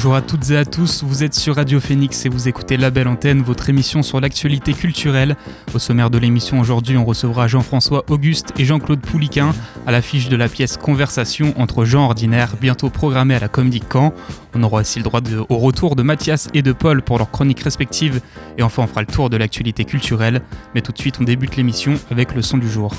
Bonjour à toutes et à tous, vous êtes sur Radio Phoenix et vous écoutez La Belle Antenne, votre émission sur l'actualité culturelle. Au sommaire de l'émission aujourd'hui, on recevra Jean-François Auguste et Jean-Claude Pouliquin à l'affiche de la pièce Conversation entre gens ordinaires, bientôt programmée à la Comédie Caen. On aura aussi le droit au retour de Mathias et de Paul pour leurs chroniques respectives. Et enfin, on fera le tour de l'actualité culturelle. Mais tout de suite, on débute l'émission avec le son du jour.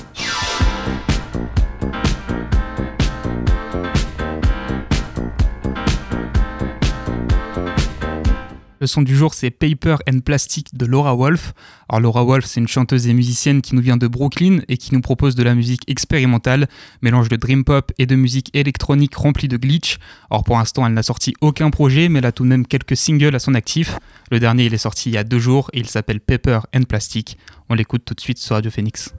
Le son du jour, c'est Paper and Plastic de Laura Wolf. Alors Laura Wolf, c'est une chanteuse et musicienne qui nous vient de Brooklyn et qui nous propose de la musique expérimentale, mélange de dream pop et de musique électronique remplie de glitch. Alors pour l'instant, elle n'a sorti aucun projet, mais elle a tout de même quelques singles à son actif. Le dernier, il est sorti il y a deux jours et il s'appelle Paper and Plastic. On l'écoute tout de suite sur Radio Phoenix.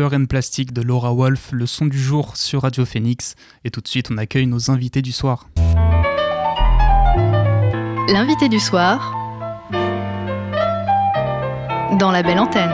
Paper and Plastic de Laura Wolf, le son du jour sur Radio Phoenix. Et tout de suite, on accueille nos invités du soir. L'invité du soir dans la belle antenne.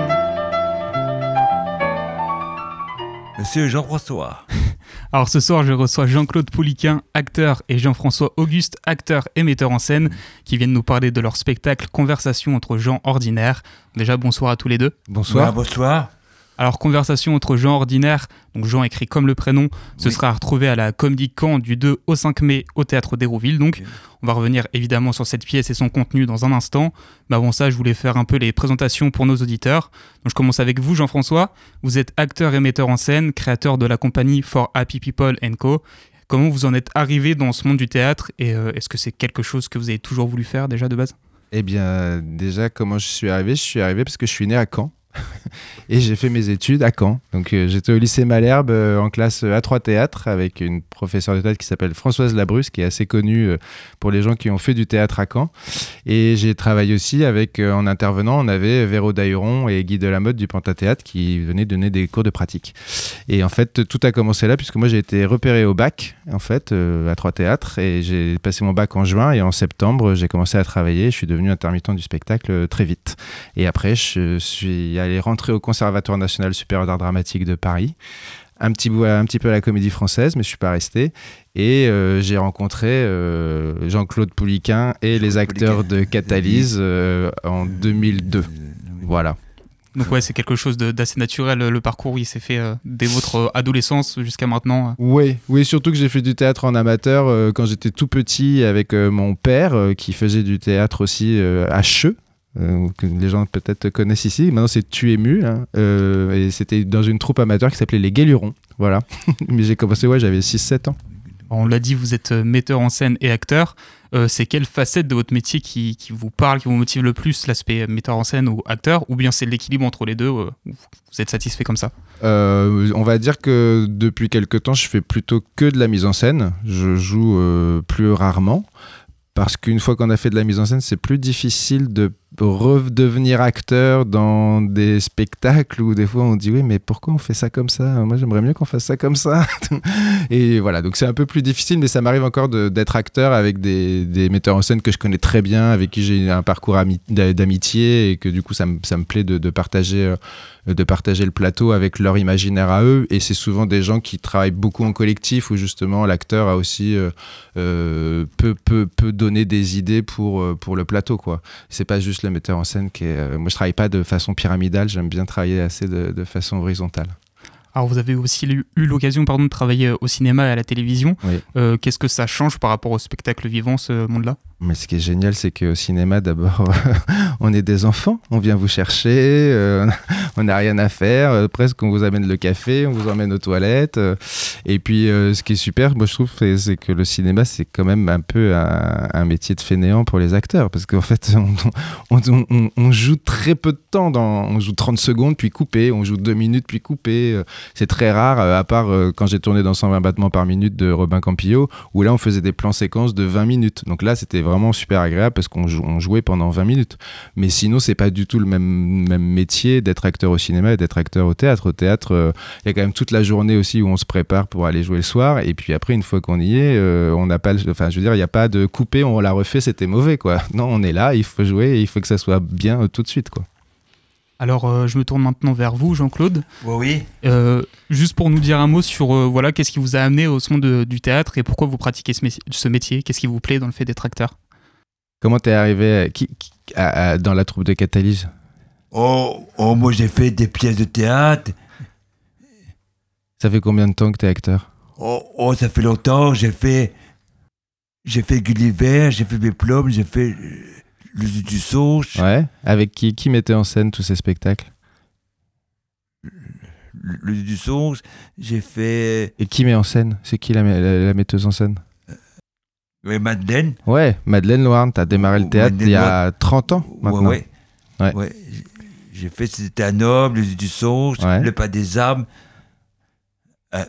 Monsieur Jean-François. Alors ce soir, je reçois Jean-Claude Pouliquin, acteur, et Jean-François Auguste, acteur et metteur en scène, qui viennent nous parler de leur spectacle Conversation entre gens ordinaires. Déjà, bonsoir à tous les deux. Bonsoir. bonsoir. Alors, conversation entre gens ordinaires, donc Jean écrit comme le prénom, ce sera retrouvé à la Comédie Camp du 2 au 5 mai au théâtre d'Hérouville. Donc, on va revenir évidemment sur cette pièce et son contenu dans un instant. Mais avant ça, je voulais faire un peu les présentations pour nos auditeurs. Donc, je commence avec vous, Jean-François. Vous êtes acteur et metteur en scène, créateur de la compagnie For Happy People Co. Comment vous en êtes arrivé dans ce monde du théâtre et euh, est-ce que c'est quelque chose que vous avez toujours voulu faire déjà de base? Eh bien, déjà, comment je suis arrivé? Je suis arrivé parce que je suis né à Caen. et j'ai fait mes études à Caen. Donc euh, j'étais au lycée Malherbe euh, en classe A3 théâtre avec une professeure de théâtre qui s'appelle Françoise Labrusse, qui est assez connue euh, pour les gens qui ont fait du théâtre à Caen. Et j'ai travaillé aussi avec, en intervenant, on avait Véro Dahuron et Guy Delamotte du Pentathéâtre qui venaient donner des cours de pratique. Et en fait, tout a commencé là puisque moi j'ai été repéré au bac, en fait, à trois théâtres et j'ai passé mon bac en juin et en septembre j'ai commencé à travailler. Je suis devenu intermittent du spectacle très vite. Et après, je suis allé rentrer au Conservatoire national supérieur d'art dramatique de Paris. Un petit, un petit peu à la comédie française, mais je suis pas resté. Et euh, j'ai rencontré euh, Jean-Claude Pouliquin et les acteurs de Catalyse euh, en 2002. Voilà. Donc ouais, c'est quelque chose d'assez naturel, le parcours, il s'est fait dès votre adolescence jusqu'à maintenant. Oui, oui, surtout que j'ai fait du théâtre en amateur quand j'étais tout petit avec mon père qui faisait du théâtre aussi à Cheux, euh, que les gens peut-être connaissent ici. Maintenant, c'est Tu es mu. Hein. Euh, et c'était dans une troupe amateur qui s'appelait Les Guélurons. Voilà. Mais j'ai commencé, ouais, j'avais 6-7 ans. On l'a dit, vous êtes euh, metteur en scène et acteur. c'est quelle facette de votre métier qui, qui, vous parle, qui vous motive le plus, l'aspect metteur en scène ou acteur? Ou bien c'est l'équilibre entre les deux Vous êtes satisfait comme ça? On va dire que depuis quelques temps, je fais plutôt que de la mise en scène. Je joue plus rarement parce qu'une fois qu'on a fait de la mise en scène, c'est plus difficile de redevenir acteur dans des spectacles où des fois on dit oui mais pourquoi on fait ça comme ça? Moi j'aimerais mieux qu'on fasse ça comme ça. Et voilà donc c'est un peu plus difficile mais ça m'arrive encore d'être acteur avec des, des, metteurs en scène que je connais très bien avec qui j'ai un parcours d'amitié et que du coup ça me, plaît de, partager euh, de partager le plateau avec leur imaginaire à eux. Et c'est souvent des gens qui travaillent beaucoup en collectif où justement l'acteur a aussi euh, euh, peut, peut, peut donner des idées pour, pour le plateau quoi. C'est pas juste metteur en scène qui est. Euh, moi, je travaille pas de façon pyramidale, j'aime bien travailler assez de, façon horizontale. Alors, vous avez aussi eu l'occasion pardon, de travailler au cinéma et à la télévision. Euh, qu'est-ce que ça change par rapport au spectacle vivant, ce monde-là? Mais ce qui est génial, c'est qu'au cinéma, d'abord, on est des enfants, on vient vous chercher, euh, on n'a rien à faire, euh, presque on vous amène le café, on vous emmène aux toilettes. Euh, et puis, ce qui est super, moi je trouve, c'est que le cinéma, c'est quand même un peu un, métier de fainéant pour les acteurs, parce qu'en fait, on, joue très peu de temps, dans, on joue 30 secondes, puis coupé, on joue 2 minutes, puis coupé. C'est très rare, à part quand j'ai tourné dans 120 battements par minute de Robin Campillo, où là, on faisait des plans séquences de 20 minutes. Donc là, c'était vraiment super agréable parce qu'on jouait pendant 20 minutes. Mais sinon, c'est pas du tout le même, même métier d'être acteur au cinéma et d'être acteur au théâtre. Au théâtre, euh, il y a quand même toute la journée aussi où on se prépare pour aller jouer le soir. Et puis après, une fois qu'on y est, euh, on n'a pas, enfin, je veux dire, il n'y a pas de couper, on l'a refait, c'était mauvais, quoi. Non, on est là, il faut jouer et il faut que ça soit bien euh, tout de suite, quoi. Alors, euh, je me tourne maintenant vers vous, Jean-Claude. Oui. Euh, juste pour nous dire un mot sur euh, voilà, qu'est-ce qui vous a amené au monde du théâtre et pourquoi vous pratiquez ce, métier Qu'est-ce qui vous plaît dans le fait d'être acteur? Comment t'es arrivé dans la troupe de Catalyse? Oh, oh, moi j'ai fait des pièces de théâtre. Ça fait combien de temps que t'es acteur? Oh, oh, ça fait longtemps. J'ai fait, j'ai fait Gulliver, j'ai fait mes plombs, j'ai fait le du Sauge. Ouais. Avec qui Qui mettait en scène tous ces spectacles? Le du Sauge, j'ai fait. Et qui met en scène? C'est qui la, metteuse en scène? Euh, Madeleine. Ouais, Madeleine Loire, t'as démarré le théâtre il y a 30 ans maintenant. Ouais, ouais. J'ai fait C'était un homme, le du Sauge, Le pas des armes. Euh,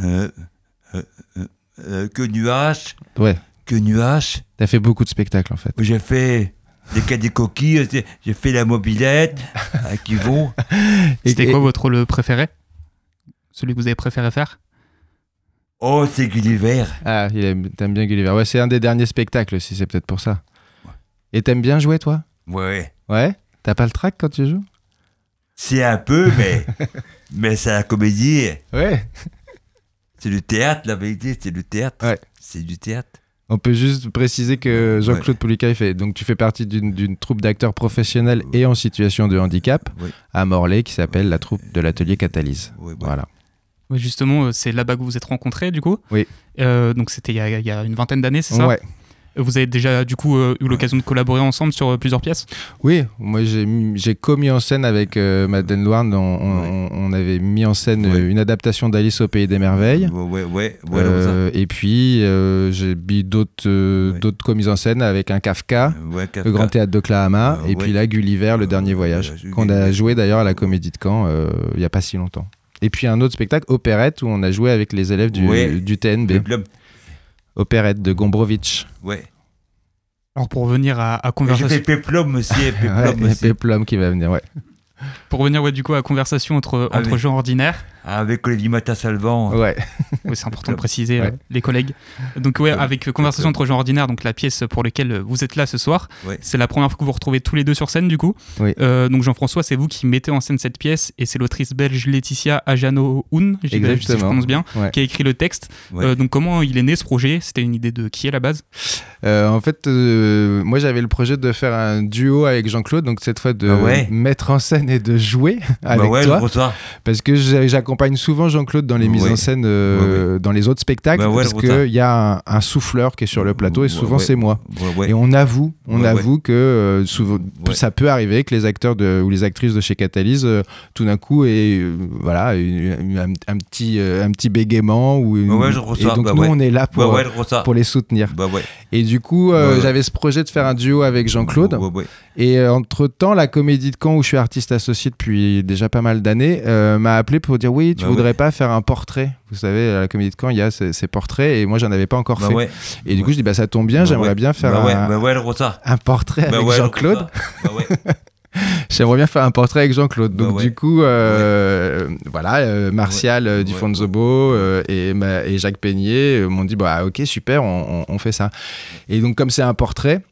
euh, que nuage. Ouais que Nuages. T'as fait beaucoup de spectacles en fait. J'ai fait des cas des coquilles, j'ai fait la mobilette qui vont. C'était quoi votre rôle préféré? Celui que vous avez préféré faire? Oh, c'est Gulliver. Ah, il aime- t'aimes bien Gulliver. Ouais, c'est un des derniers spectacles aussi, c'est peut-être pour ça. Et t'aimes bien jouer, toi? Ouais. Ouais? T'as pas le trac quand tu joues? C'est un peu, mais. mais c'est la comédie. Ouais. C'est du théâtre, la vérité, c'est du théâtre. Ouais. C'est du théâtre. On peut juste préciser que Jean-Claude Poulica, il fait. Donc, tu fais partie d'une d'une troupe d'acteurs professionnels et en situation de handicap Oui. à Morlaix qui s'appelle la troupe de l'atelier Catalyse. Ouais, ouais. Voilà. Ouais, justement, euh, c'est là-bas que vous vous êtes rencontrés, du coup? Oui. Euh, donc c'était il y, a- il y a une vingtaine d'années, c'est ça? Ouais. Vous avez déjà, du coup, euh, eu l'occasion de collaborer ensemble sur euh, plusieurs pièces? Oui, moi j'ai mis- j'ai commis en scène avec euh, Madeleine Loire, on, on- Ouais. on avait mis en scène Ouais. une adaptation d'Alice au Pays des Merveilles. Ouais, ouais, ouais. ouais, Euh, et puis euh, j'ai mis d'autres euh, commises en scène avec un Kafka, le. Grand Théâtre d'Oklahoma, Euh, et ouais. puis là Gulliver, le Euh, dernier voyage, qu'on a joué d'ailleurs à la Comédie de Caen euh, il n'y a pas si longtemps. Et puis un autre spectacle, Opérette, où on a joué avec les élèves du, Ouais. du TNB. Le. Opérette de Gombrowicz. Ouais. Alors pour revenir à, à J'ai conversation, fait Peplum aussi, Ouais, Peplum et aussi. Peplum qui va venir, ouais. pour revenir ouais, du coup à conversation entre, Ah entre oui. gens ordinaires, Avec Olivier Matin-Salvant. Ouais, Oui, c'est important de Ouais. préciser euh, Ouais. les collègues. Donc ouais, Ouais. avec euh, conversation entre gens ordinaires, donc la pièce pour laquelle euh, vous êtes là ce soir, Ouais. c'est la première fois que vous vous retrouvez tous les deux sur scène du coup. Euh, donc Jean-François, c'est vous qui mettez en scène cette pièce et c'est l'autrice belge Laetitia Ajano-Houn, si je prononce bien, Ouais. qui a écrit le texte. Ouais. Euh, donc comment il est né ce projet? C'était une idée de qui à la base? Euh, en fait, euh, moi j'avais le projet de faire un duo avec Jean-Claude, donc cette fois de Ah ouais mettre en scène et de jouer avec bah ouais, toi, parce que j'a- j'accompagne souvent Jean-Claude dans les mises Ouais. en scène, euh, dans les autres spectacles, Bah parce qu'il y a un, un souffleur qui est sur le plateau et souvent c'est moi. Et on avoue, on avoue que euh, souvent, ça peut arriver que les acteurs de, ou les actrices de chez Catalyse, euh, tout d'un coup, aient euh, voilà, une- un, un petit, un petit bégaiement. Ou une- je et donc bah nous, on est là pour, Bah pour les soutenir. Bah. Et du coup, j'avais ce projet de faire un duo avec Jean-Claude. Et euh, entre-temps, la Comédie de Caen, où je suis artiste associé depuis déjà pas mal d'années, m'a appelé pour dire oui, tu Bah voudrais ouais. pas faire un portrait Vous savez, à la Comédie de Caen, il y a ces, ces portraits et moi, j'en avais pas encore Bah fait. ouais. Et du coup, je dis bah ça tombe bien, Bah j'aimerais bien faire un, portrait avec Jean-Claude. J'aimerais bien faire un portrait avec Jean-Claude. Bah Donc ouais. du coup, euh, voilà, euh, Martial Ouais. euh, du. Fonzobo euh, et, et Jacques Peignet m'ont dit bah ok super, on, fait ça. Et donc comme c'est un portrait.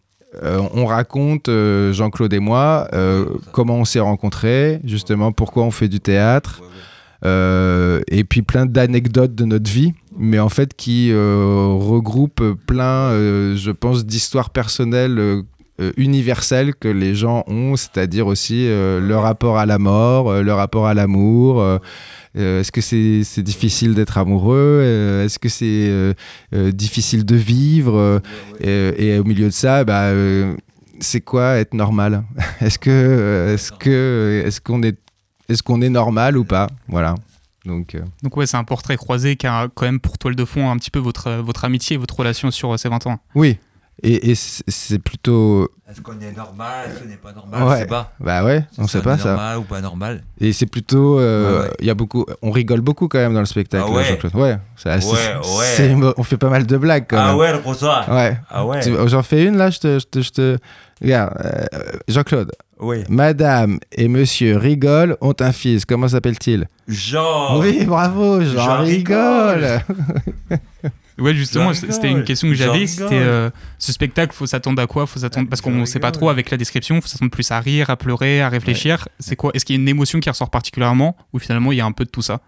on raconte, Jean-Claude et moi, comment on s'est rencontrés, justement pourquoi on fait du théâtre. Euh, et puis plein d'anecdotes de notre vie, mais en fait qui euh, regroupent plein, euh, je pense, d'histoires personnelles universelles que les gens ont, c'est-à-dire aussi leur rapport à la mort, leur rapport à l'amour. Est-ce que c'est difficile d'être amoureux Est-ce que c'est difficile de vivre et, au milieu de ça, bah, c'est quoi être normal? Est-ce que que est-ce qu'on est est-ce qu'on est normal ou pas? Voilà. Donc euh, Donc ouais, c'est un portrait croisé qui a quand même pour toile de fond un petit peu votre, euh, votre amitié et votre relation sur euh, ces 20 ans. oui. Et, et c'est plutôt Est-ce qu'on est normal Est-ce qu'on n'est pas normal Ouais. Je sais pas. bah ouais, on Est-ce sait pas ça. normal ou pas normal? Et c'est plutôt euh, Ouais, ouais. il y a beaucoup on rigole beaucoup quand même dans le spectacle Ah ouais Jean-Claude. Ouais, c'est assez- on fait pas mal de blagues quand Ah même. ouais, je reçois. Ouais. Ah ouais. J'en fais une là, je te, je te, je te- Regarde, euh, Jean-Claude, Oui. Madame et Monsieur rigolent, ont un fils. Comment s'appelle-t-il? Jean. Oui, bravo, Jean, Jean rigole. Ouais, justement, c'était une question que j'avais. C'était euh, ce spectacle, faut s'attendre à quoi? Faut s'attendre parce qu'on ne sait pas trop avec la description. Faut s'attendre plus à rire, à pleurer, à réfléchir. C'est quoi? Est-ce qu'il y a une émotion qui ressort particulièrement ou finalement il y a un peu de tout ça?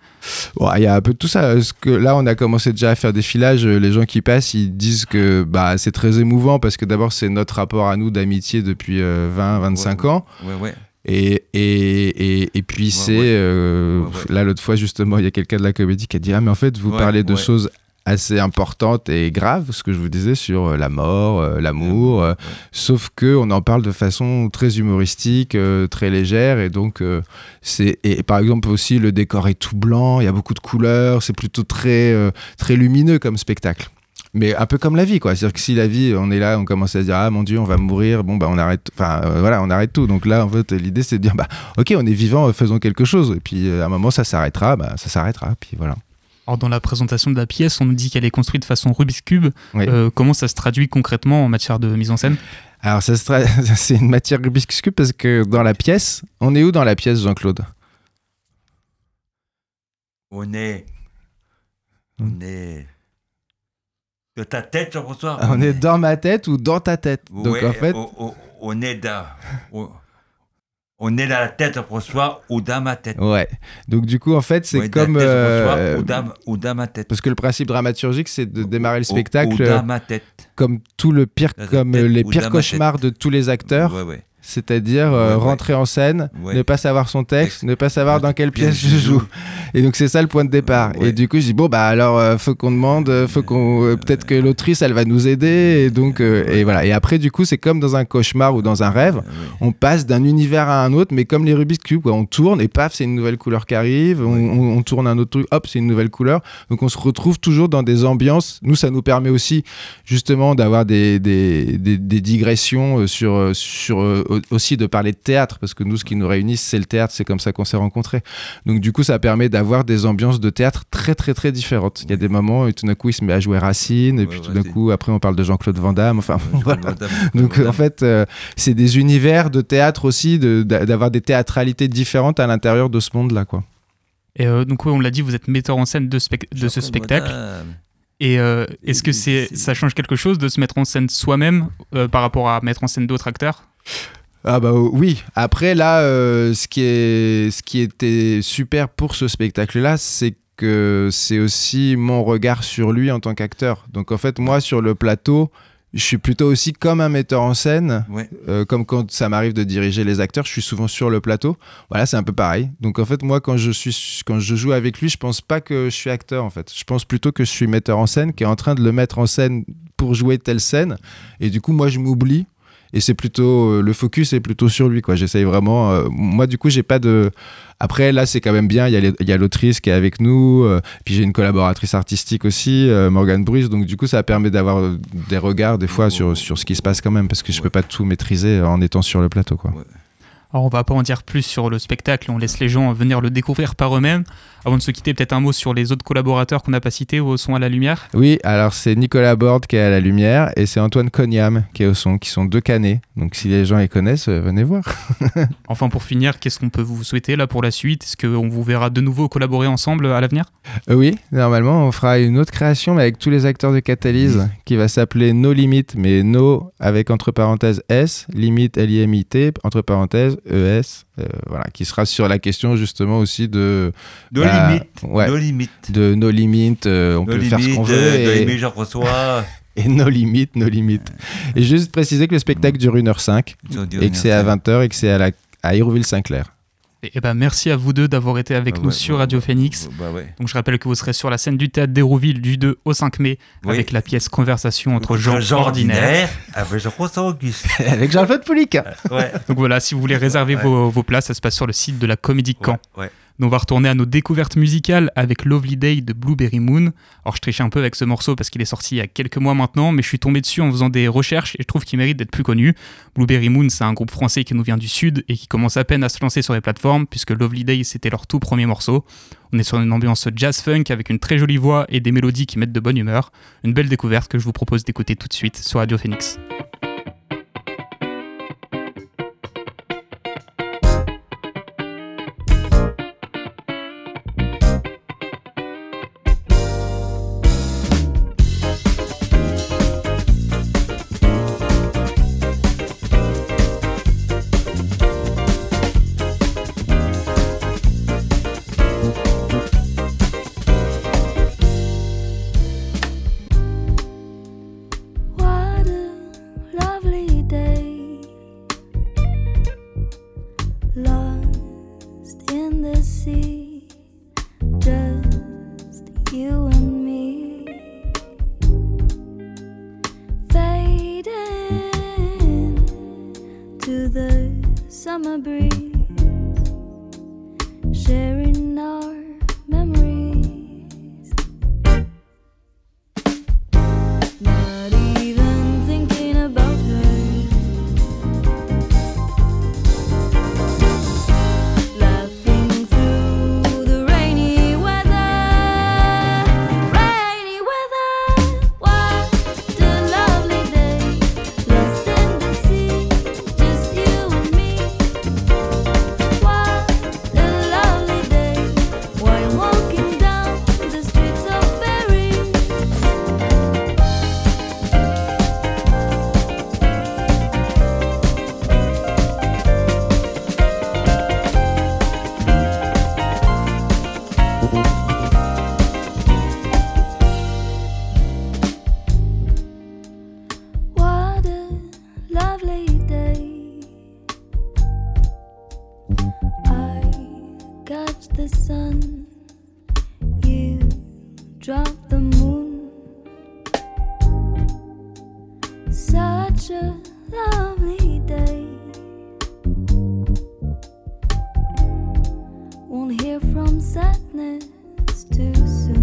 Il y a un peu de tout ça. Parce que là, on a commencé déjà à faire des filages. euh, Les gens qui passent, ils disent que bah, c'est très émouvant parce que d'abord, c'est notre rapport à nous d'amitié depuis euh, 20, 25 Ouais, ans. Ouais, ouais. Et, et, et, et puis c'est... ouais. euh, Ouais, ouais. Là, l'autre fois, justement, il y a quelqu'un de la comédie qui a dit Ah, mais en fait, vous Ouais, parlez de ouais. choses assez importantes et graves, ce que je vous disais sur euh, la mort, euh, l'amour, euh, Ouais. sauf que on en parle de façon très humoristique, euh, très légère, et donc c'est et par exemple aussi le décor est tout blanc, il y a beaucoup de couleurs, c'est plutôt très très lumineux comme spectacle. Mais un peu comme la vie, quoi. C'est-à-dire que si la vie, on est là, on commence à se dire ah mon dieu, on va mourir, bon bah on arrête, enfin voilà, on arrête tout. Donc là, en fait, l'idée c'est de dire bah ok, on est vivant, faisons quelque chose. Et puis à un moment ça s'arrêtera, bah ça s'arrêtera. Puis voilà. Alors dans la présentation de la pièce, on nous dit qu'elle est construite de façon Rubik's cube. Oui. Euh, comment ça se traduit concrètement en matière de mise en scène? Alors ça se tra- c'est une matière Rubik's Cube parce que dans la pièce, on est où dans la pièce, Jean-Claude? On est. On est. De ta tête, Jean-François? On est dans ma tête ou dans ta tête? Donc en fait, on, on- on est dans. On, est dans la tête, Jean-François, ou dans ma tête. ouais. Donc du coup, en fait, c'est Ouais, comme tête, euh, ou, dans, ou dans ma tête. parce que le principe dramaturgique, c'est de démarrer le spectacle Ou, dans ma tête. comme tout le pire, Dans comme tête les pires cauchemars de tous les acteurs. Ouais, ouais. C'est-à-dire euh, Ouais, ouais. rentrer en scène, Ouais. ne pas savoir son texte, ne pas savoir dans quelle pièce je joue. Et donc c'est ça le point de départ. Et du coup je dis bon bah alors euh, faut qu'on demande, euh, faut qu'on euh, peut-être que l'autrice elle va nous aider et donc et voilà. Et après du coup c'est comme dans un cauchemar ou dans un rêve, on passe d'un univers à un autre, mais comme les Rubik's Cube, quoi. on tourne et paf c'est une nouvelle couleur qui arrive, on, on- on tourne un autre truc, hop c'est une nouvelle couleur. Donc on se retrouve toujours dans des ambiances. Nous ça nous permet aussi justement d'avoir des, des, des- des digressions sur, sur aussi de parler de théâtre parce que nous ce qui nous réunit c'est le théâtre c'est comme ça qu'on s'est rencontrés. Donc du coup ça permet d'avoir des ambiances de théâtre très très très différentes. Il y a des moments où tout d'un coup il se met à jouer Racine et Ouais, puis tout d'un coup après on parle de Jean-Claude Van Damme. Enfin voilà. donc en fait euh, c'est des univers de théâtre aussi de- d'avoir des théâtralités différentes à l'intérieur de ce monde là quoi. Et euh, donc, ouais, on l'a dit, vous êtes metteur en scène de, spec- de ce spectacle. Madame. Et euh, est-ce que c'est, C'est- ça change quelque chose de se mettre en scène soi-même euh, par rapport à mettre en scène d'autres acteurs? Ah bah oui. Après là, euh, ce qui est, ce qui était super pour ce spectacle-là, c'est que c'est aussi mon regard sur lui en tant qu'acteur. Donc en fait, moi sur le plateau, je suis plutôt aussi comme un metteur en scène, Ouais. euh, comme quand ça m'arrive de diriger les acteurs, je suis souvent sur le plateau. Voilà, c'est un peu pareil. Donc en fait, moi quand je suis, quand je joue avec lui, je pense pas que je suis acteur en fait. Je pense plutôt que je suis metteur en scène, qui est en train de le mettre en scène pour jouer telle scène. Et du coup, moi, je m'oublie. Et c'est plutôt euh, le focus est plutôt sur lui quoi. J'essaye vraiment. euh, moi du coup j'ai pas de. Après là c'est quand même bien. Il y a l'autrice qui est avec nous. euh, puis j'ai une collaboratrice artistique aussi, euh, Morgane Bruce. Donc du coup ça permet d'avoir des regards des fois sur sur ce qui se passe quand même parce que je peux pas tout maîtriser en étant sur le plateau quoi. Alors, on va pas en dire plus sur le spectacle, on laisse les gens venir le découvrir par eux-mêmes. Avant de se quitter, peut-être un mot sur les autres collaborateurs qu'on n'a pas cités au son à la lumière. Oui, alors c'est Nicolas Borde qui est à la lumière et c'est Antoine Cognam qui est au son, qui sont deux canets. Donc si les gens les connaissent, euh, venez voir. Enfin, pour finir, qu'est-ce qu'on peut vous souhaiter là pour la suite? Est-ce qu'on vous verra de nouveau collaborer ensemble à l'avenir? Euh, oui, normalement, on fera une autre création, mais avec tous les acteurs de Catalyse, qui va s'appeler No Limit, mais No avec entre parenthèses S, Limit L-I-M-I-T, entre parenthèses E-S, euh, voilà, qui sera sur la question justement aussi de. Bah, limite. ouais. No limite. De No Limit, euh, on No peut faire ce qu'on veut. euh, No et, Jean-François. et No Limit, No Limit. Et juste préciser que le spectacle dure 1h05 et que c'est à 20h et que c'est à, la, à Hérouville-Saint-Clair. Et, et ben, merci à vous deux d'avoir été avec Ah nous ouais, sur Radio Phoenix. Bah ouais. Donc, je rappelle que vous serez sur la scène du théâtre d'Hérouville du 2 au 5 mai Oui. avec la pièce Conversation entre gens ordinaires. Avec Jean-François Auguste. avec Jean-Claude Poulic. Ouais. Donc voilà, si vous voulez réserver Ouais. vos, vos places, ça se passe sur le site de la Comédie de Caen. On va retourner à nos découvertes musicales avec Lovely Day de Blueberry Moon. Alors je triche un peu avec ce morceau parce qu'il est sorti il y a quelques mois maintenant, mais je suis tombé dessus en faisant des recherches et je trouve qu'il mérite d'être plus connu. Blueberry Moon, c'est un groupe français qui nous vient du sud et qui commence à peine à se lancer sur les plateformes puisque Lovely Day c'était leur tout premier morceau. On est sur une ambiance jazz funk avec une très jolie voix et des mélodies qui mettent de bonne humeur. Une belle découverte que je vous propose d'écouter tout de suite sur Radio Phoenix. Won't from sadness too soon.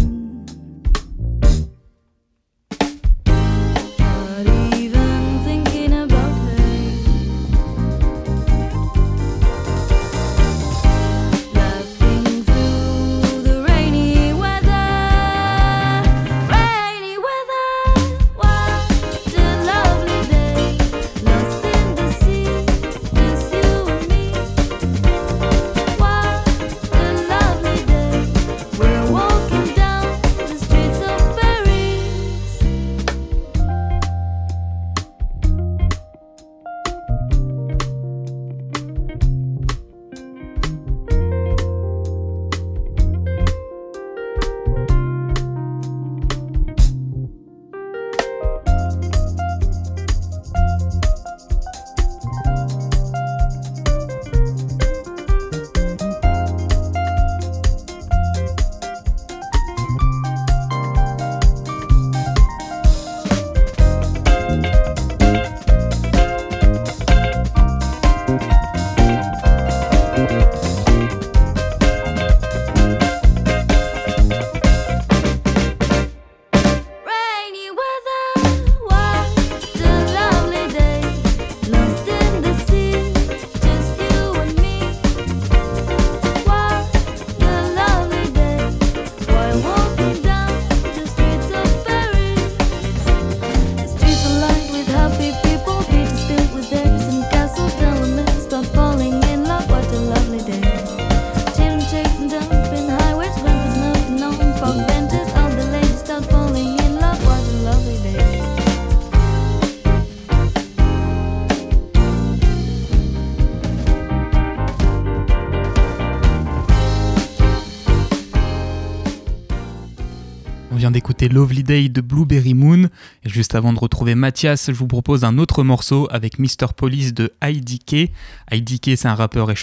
D'écouter Lovely Day de Blueberry Moon. Et juste avant de retrouver Mathias, je vous propose un autre morceau avec Mr. Police de IDK. IDK, c'est un rappeur et,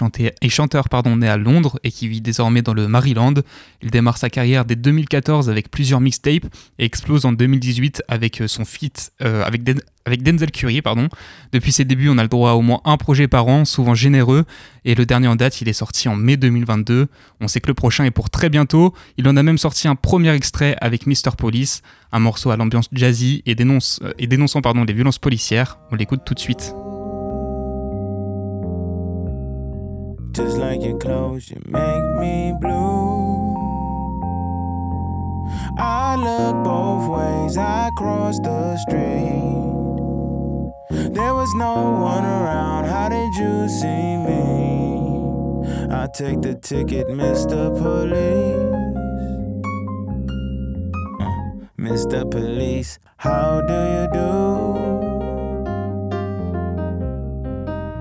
et chanteur pardon, né à Londres et qui vit désormais dans le Maryland. Il démarre sa carrière dès 2014 avec plusieurs mixtapes et explose en 2018 avec euh, son feat euh, avec Denzel Curry. Pardon. Depuis ses débuts, on a le droit à au moins un projet par an, souvent généreux. Et le dernier en date, il est sorti en mai 2022. On sait que le prochain est pour très bientôt. Il en a même sorti un premier extrait avec Mr. Police, un morceau à l'ambiance jazzy et, dénonce, euh, et dénonçant pardon, les violences policières. On l'écoute tout de suite. Just like your clothes, you make me blue. I look both ways, I cross the street. There was no one around, how did you see me? I take the ticket, Mr. Police. Mr. Police, how do you do?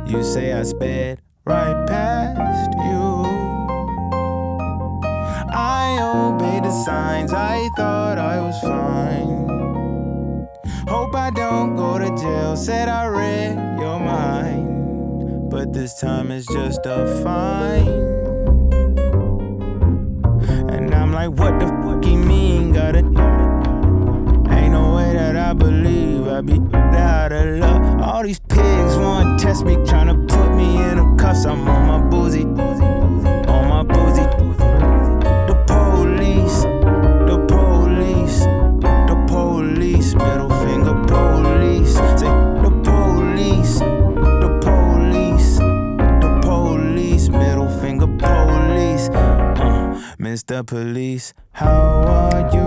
You say I sped right past you. I obeyed the signs, I thought I was fine. Hope I don't go to jail, said I read your mind. But this time it's just a fine. And I'm like, what the fuck you mean? Got I believe I be out of luck. All these pigs want to test me, tryna put me in a cuffs. I'm on my boozy, on my boozy. The police, the police, the police, middle finger police. Say the police, the police, the police, middle finger police. Uh, Mr. Police, how are you?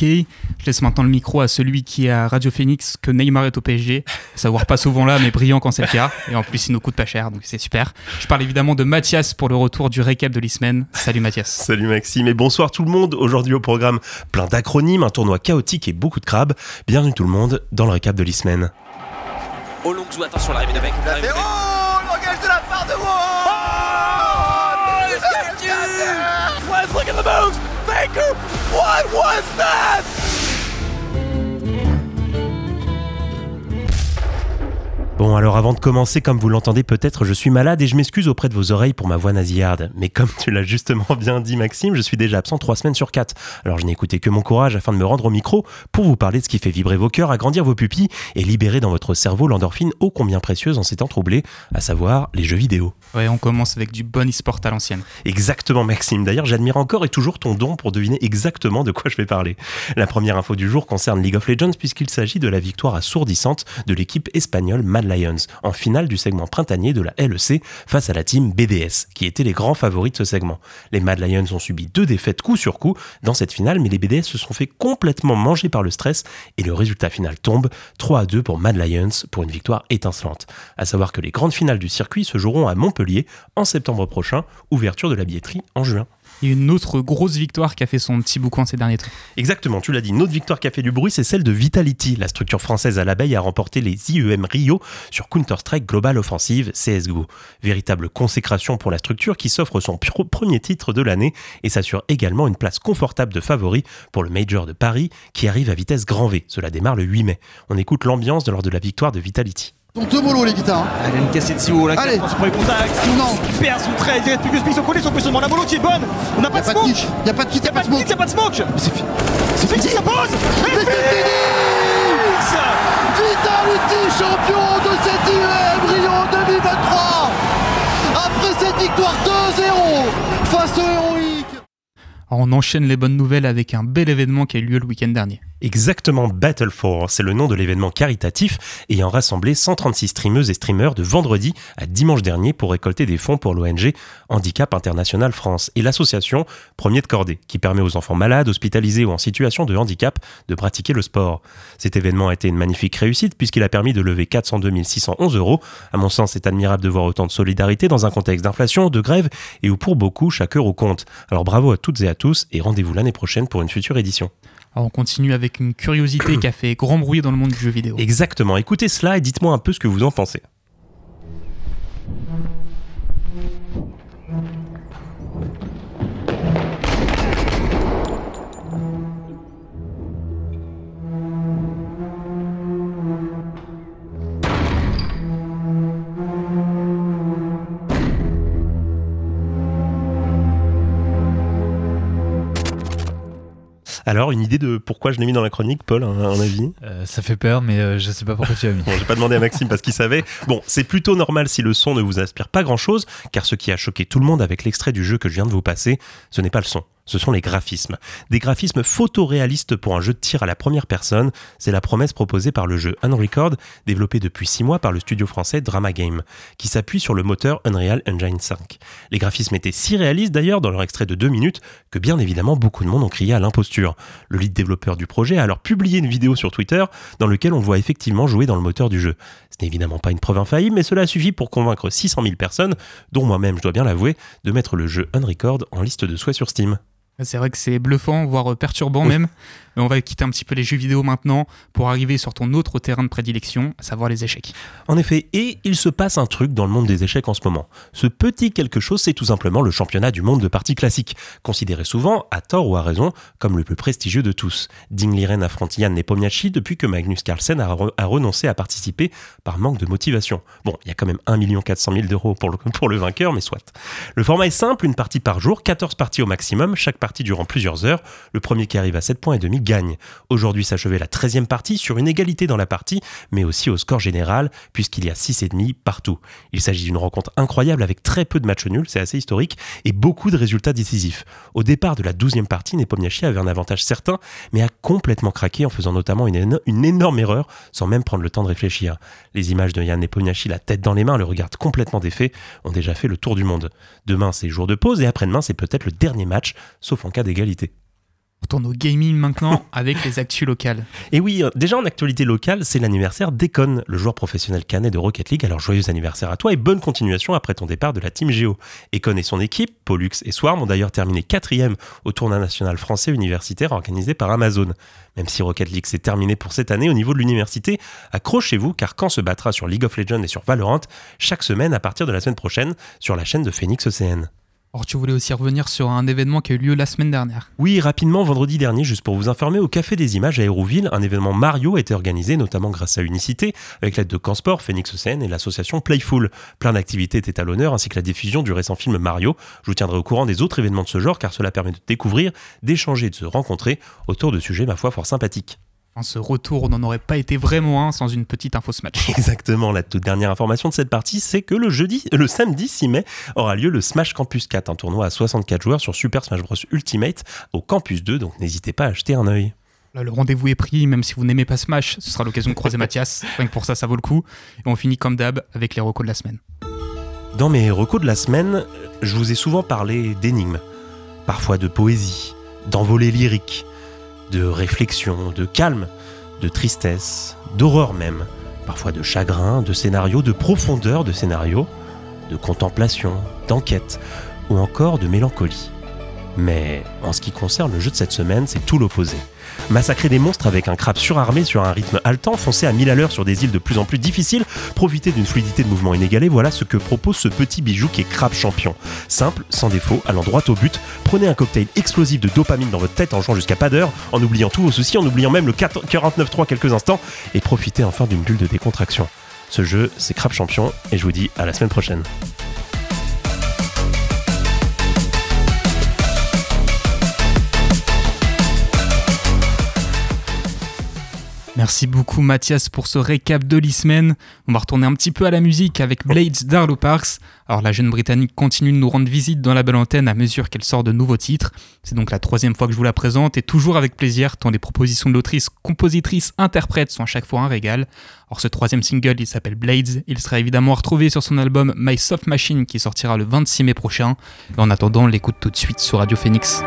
Je laisse maintenant le micro à celui qui est à Radio Phoenix que Neymar est au PSG. Savoir pas souvent là, mais brillant quand c'est le cas. Et en plus, il nous coûte pas cher, donc c'est super. Je parle évidemment de Mathias pour le retour du récap de l'e-semaine. Salut Mathias. Salut Maxime et bonsoir tout le monde. Aujourd'hui au programme plein d'acronymes, un tournoi chaotique et beaucoup de crabes. Bienvenue tout le monde dans le récap de l'e-semaine. Attention, l'arrivée d'avec. Oh L'engage de la part de Wall Let's look at the moves! Faker! What was that? Bon alors avant de commencer, comme vous l'entendez peut-être, je suis malade et je m'excuse auprès de vos oreilles pour ma voix nasillarde. Mais comme tu l'as justement bien dit Maxime, je suis déjà absent trois semaines sur quatre. Alors je n'ai écouté que mon courage afin de me rendre au micro pour vous parler de ce qui fait vibrer vos cœurs, agrandir vos pupilles et libérer dans votre cerveau l'endorphine ô combien précieuse en ces temps troublés, à savoir les jeux vidéo. Ouais, on commence avec du bon e-sport à l'ancienne. Exactement Maxime. D'ailleurs, j'admire encore et toujours ton don pour deviner exactement de quoi je vais parler. La première info du jour concerne League of Legends puisqu'il s'agit de la victoire assourdissante de l'équipe espagnole Mad Lions en finale du segment printanier de la LEC face à la team BDS qui étaient les grands favoris de ce segment. Les Mad Lions ont subi deux défaites coup sur coup dans cette finale mais les BDS se sont fait complètement manger par le stress et le résultat final tombe 3 à 2 pour Mad Lions pour une victoire étincelante. À savoir que les grandes finales du circuit se joueront à Montpellier en septembre prochain, ouverture de la billetterie en juin. Une autre grosse victoire qui a fait son petit boucan ces derniers temps. Exactement, tu l'as dit, une autre victoire qui a fait du bruit, c'est celle de Vitality. La structure française à l'abeille a remporté les IEM Rio sur Counter-Strike Global Offensive CSGO. Véritable consécration pour la structure qui s'offre son pr- premier titre de l'année et s'assure également une place confortable de favori pour le Major de Paris qui arrive à vitesse grand V. Cela démarre le 8 mai. On écoute l'ambiance lors de la victoire de Vitality. Donc deux bolos les guitares. hein. Allez, une cassette si haut là. Allez. Sur les contacts. Non. Il perd son trait. Direct plus que Smith sont collés. Son positionnement. La bolo qui est bonne. On n'a pas a de pas de smoke. kitsch, y a pas de kitsch, y a Y'a pas de smoke. kick, y'a pas de smoke. Mais c'est fi- C'est fini, ça pose. Mais c'est fini Vitality champion de cette IEM Rio 2023 Après cette victoire 2-0 face au Héroïque Alors, on enchaîne les bonnes nouvelles avec un bel événement qui a eu lieu le week-end dernier. Exactement, Battle for, c'est le nom de l'événement caritatif ayant rassemblé 136 streameuses et streamers de vendredi à dimanche dernier pour récolter des fonds pour l'ONG Handicap International France et l'association Premier de Cordée, qui permet aux enfants malades, hospitalisés ou en situation de handicap de pratiquer le sport. Cet événement a été une magnifique réussite puisqu'il a permis de lever 402 611 euros. À mon sens, c'est admirable de voir autant de solidarité dans un contexte d'inflation, de grève et où pour beaucoup chaque euro compte. Alors bravo à toutes et à tous et rendez-vous l'année prochaine pour une future édition. Alors, on continue avec une curiosité qui a fait grand bruit dans le monde du jeu vidéo. Exactement, écoutez cela et dites-moi un peu ce que vous en pensez. Alors, une idée de pourquoi je l'ai mis dans la chronique, Paul, un, un avis? Euh, ça fait peur, mais euh, je sais pas pourquoi tu as mis. Bon, j'ai pas demandé à Maxime parce qu'il savait. Bon, c'est plutôt normal si le son ne vous inspire pas grand chose, car ce qui a choqué tout le monde avec l'extrait du jeu que je viens de vous passer, ce n'est pas le son. Ce sont les graphismes. Des graphismes photoréalistes pour un jeu de tir à la première personne, c'est la promesse proposée par le jeu Unrecord, développé depuis 6 mois par le studio français Drama Game, qui s'appuie sur le moteur Unreal Engine 5. Les graphismes étaient si réalistes d'ailleurs dans leur extrait de 2 minutes que bien évidemment beaucoup de monde ont crié à l'imposture. Le lead développeur du projet a alors publié une vidéo sur Twitter dans lequel on voit effectivement jouer dans le moteur du jeu. Ce n'est évidemment pas une preuve infaillible, mais cela suffit pour convaincre 600 000 personnes, dont moi-même je dois bien l'avouer, de mettre le jeu Unrecord en liste de souhaits sur Steam. C'est vrai que c'est bluffant, voire perturbant même. Mais on va quitter un petit peu les jeux vidéo maintenant pour arriver sur ton autre terrain de prédilection, à savoir les échecs. En effet, et il se passe un truc dans le monde des échecs en ce moment. Ce petit quelque chose, c'est tout simplement le championnat du monde de partie classique, considéré souvent, à tort ou à raison, comme le plus prestigieux de tous. Ding Liren affronte Yann Nepomniachtchi depuis que Magnus Carlsen a, re- a renoncé à participer par manque de motivation. Bon, il y a quand même 1 400 000 d'euros pour le, pour le vainqueur, mais soit. Le format est simple, une partie par jour, 14 parties au maximum, chaque partie durant plusieurs heures. Le premier qui arrive à 7 points et demi gagne. Aujourd'hui s'achevait la 13e partie sur une égalité dans la partie, mais aussi au score général, puisqu'il y a 6,5 partout. Il s'agit d'une rencontre incroyable avec très peu de matchs nuls, c'est assez historique, et beaucoup de résultats décisifs. Au départ de la 12e partie, Nepomniachtchi avait un avantage certain, mais a complètement craqué en faisant notamment une, éno- une énorme erreur, sans même prendre le temps de réfléchir. Les images de Yann Nepomniachtchi, la tête dans les mains, le regard complètement défait, ont déjà fait le tour du monde. Demain, c'est jour de pause, et après-demain, c'est peut-être le dernier match, sauf sauf en cas d'égalité. On tourne au gaming maintenant avec les actus locales. Et oui, euh, déjà en actualité locale, c'est l'anniversaire d'Econ, le joueur professionnel canet de Rocket League. Alors joyeux anniversaire à toi et bonne continuation après ton départ de la Team Geo. Econ et son équipe, Pollux et Swarm, ont d'ailleurs terminé quatrième au tournoi national français universitaire organisé par Amazon. Même si Rocket League s'est terminé pour cette année au niveau de l'université, accrochez-vous car quand se battra sur League of Legends et sur Valorant chaque semaine à partir de la semaine prochaine sur la chaîne de Phoenix ECN. Alors tu voulais aussi revenir sur un événement qui a eu lieu la semaine dernière. Oui, rapidement, vendredi dernier, juste pour vous informer, au Café des Images à Hérouville, un événement Mario a été organisé, notamment grâce à Unicité, avec l'aide de Cansport, Phoenix ECN et l'association Playful. Plein d'activités étaient à l'honneur, ainsi que la diffusion du récent film Mario. Je vous tiendrai au courant des autres événements de ce genre, car cela permet de découvrir, d'échanger et de se rencontrer autour de sujets, ma foi, fort sympathiques. Enfin, ce retour n'en aurait pas été vraiment un sans une petite info Smash. Exactement, la toute dernière information de cette partie, c'est que le jeudi, le samedi 6 mai aura lieu le Smash Campus 4, un tournoi à 64 joueurs sur Super Smash Bros Ultimate au Campus 2, donc n'hésitez pas à jeter un œil. Là, le rendez-vous est pris, même si vous n'aimez pas Smash, ce sera l'occasion de croiser Mathias. Rien que pour ça, ça vaut le coup. Et on finit comme d'hab avec les recos de la semaine. Dans mes recos de la semaine, je vous ai souvent parlé d'énigmes, parfois de poésie, d'envolées lyriques, de réflexion, de calme, de tristesse, d'horreur même, parfois de chagrin, de scénario, de profondeur de scénario, de contemplation, d'enquête ou encore de mélancolie. Mais en ce qui concerne le jeu de cette semaine, c'est tout l'opposé. Massacrer des monstres avec un crabe surarmé sur un rythme haletant, foncer à 1000 à l'heure sur des îles de plus en plus difficiles, profiter d'une fluidité de mouvement inégalée, voilà ce que propose ce petit bijou qui est Crabe Champion. Simple, sans défaut, allant droit au but, prenez un cocktail explosif de dopamine dans votre tête en jouant jusqu'à pas d'heure, en oubliant tous vos soucis, en oubliant même le 49.3 quelques instants, et profitez enfin d'une bulle de décontraction. Ce jeu, c'est Crabe Champion, et je vous dis à la semaine prochaine. Merci beaucoup Mathias pour ce récap de l'e-semaine. On va retourner un petit peu à la musique avec Blades d'Arlo Parks. Alors la jeune britannique continue de nous rendre visite dans la belle antenne à mesure qu'elle sort de nouveaux titres. C'est donc la troisième fois que je vous la présente et toujours avec plaisir tant les propositions de l'autrice, compositrice, interprète sont à chaque fois un régal. Alors ce troisième single il s'appelle Blades, il sera évidemment retrouvé sur son album My Soft Machine qui sortira le 26 mai prochain. En attendant, on l'écoute tout de suite sur Radio Phoenix.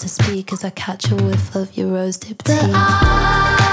To speak cause I catch a whiff of your rose dipped teeth.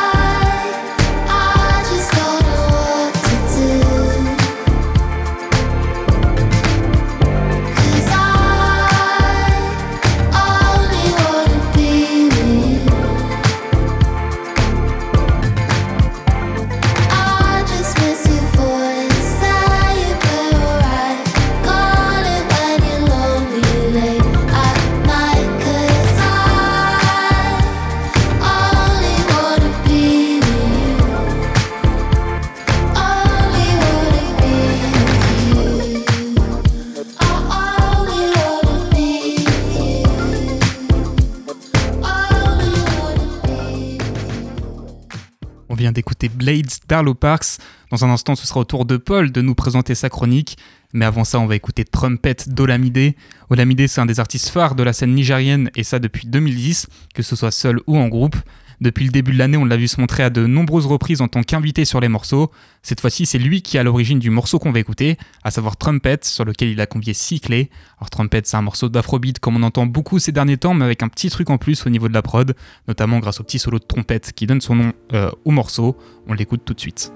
D'Arlo Parks. Dans un instant, ce sera au tour de Paul de nous présenter sa chronique. Mais avant ça, on va écouter Trumpet d'Olamide. Olamide, c'est un des artistes phares de la scène nigérienne, et ça depuis 2010, que ce soit seul ou en groupe. Depuis le début de l'année, on l'a vu se montrer à de nombreuses reprises en tant qu'invité sur les morceaux. Cette fois-ci, c'est lui qui est à l'origine du morceau qu'on va écouter, à savoir Trumpet, sur lequel il a convié six clés. Alors Trumpet, c'est un morceau d'afrobeat comme on entend beaucoup ces derniers temps, mais avec un petit truc en plus au niveau de la prod, notamment grâce au petit solo de trompette qui donne son nom euh, au morceau. On l'écoute tout de suite.